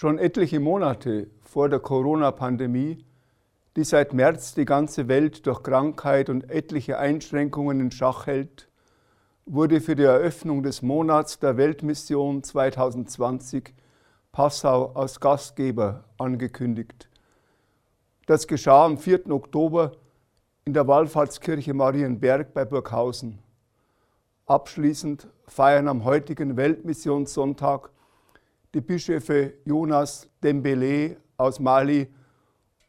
Schon etliche Monate vor der Corona-Pandemie, die seit März die ganze Welt durch Krankheit und etliche Einschränkungen in Schach hält, wurde für die Eröffnung des Monats der Weltmission 2020 Passau als Gastgeber angekündigt. Das geschah am 4. Oktober in der Wallfahrtskirche Marienberg bei Burghausen. Abschließend feiern am heutigen Weltmissionssonntag die Bischöfe Jonas Dembele aus Mali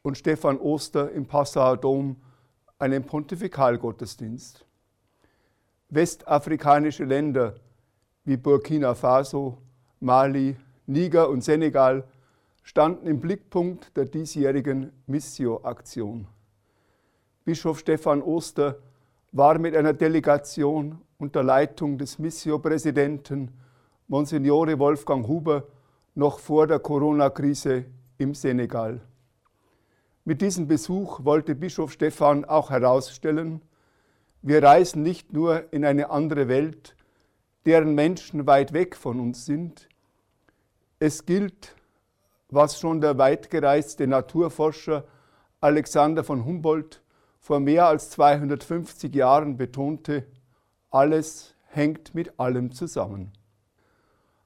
und Stefan Oster im Passauer Dom einen Pontifikalgottesdienst. Westafrikanische Länder wie Burkina Faso, Mali, Niger und Senegal standen im Blickpunkt der diesjährigen Missio-Aktion. Bischof Stefan Oster war mit einer Delegation unter Leitung des Missio-Präsidenten Monsignore Wolfgang Huber noch vor der Corona-Krise im Senegal. Mit diesem Besuch wollte Bischof Stephan auch herausstellen, wir reisen nicht nur in eine andere Welt, deren Menschen weit weg von uns sind. Es gilt, was schon der weitgereiste Naturforscher Alexander von Humboldt vor mehr als 250 Jahren betonte, alles hängt mit allem zusammen.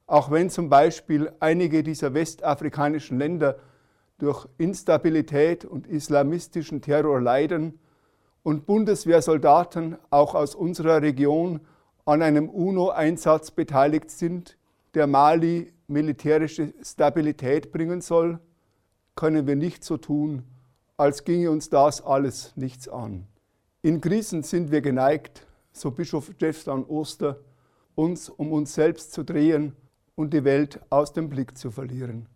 Auch wenn zum Beispiel einige dieser westafrikanischen Länder durch Instabilität und islamistischen Terror leiden und Bundeswehrsoldaten auch aus unserer Region an einem UNO-Einsatz beteiligt sind, der Mali militärische Stabilität bringen soll, können wir nicht so tun, als ginge uns das alles nichts an. In Krisen sind wir geneigt, so Bischof Jeffdan Oster, uns um uns selbst zu drehen und die Welt aus dem Blick zu verlieren.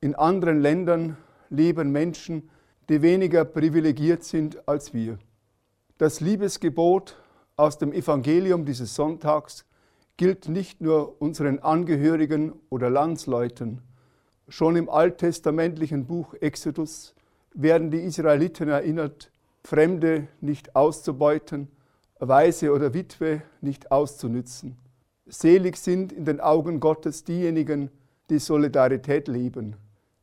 In anderen Ländern leben Menschen, die weniger privilegiert sind als wir. Das Liebesgebot aus dem Evangelium dieses Sonntags gilt nicht nur unseren Angehörigen oder Landsleuten. Schon im alttestamentlichen Buch Exodus werden die Israeliten erinnert, Fremde nicht auszubeuten, Weise oder Witwe nicht auszunützen. Selig sind in den Augen Gottes diejenigen, die Solidarität leben,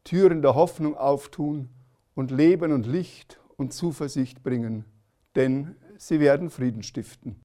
Türen der Hoffnung auftun und Leben und Licht und Zuversicht bringen, denn sie werden Frieden stiften.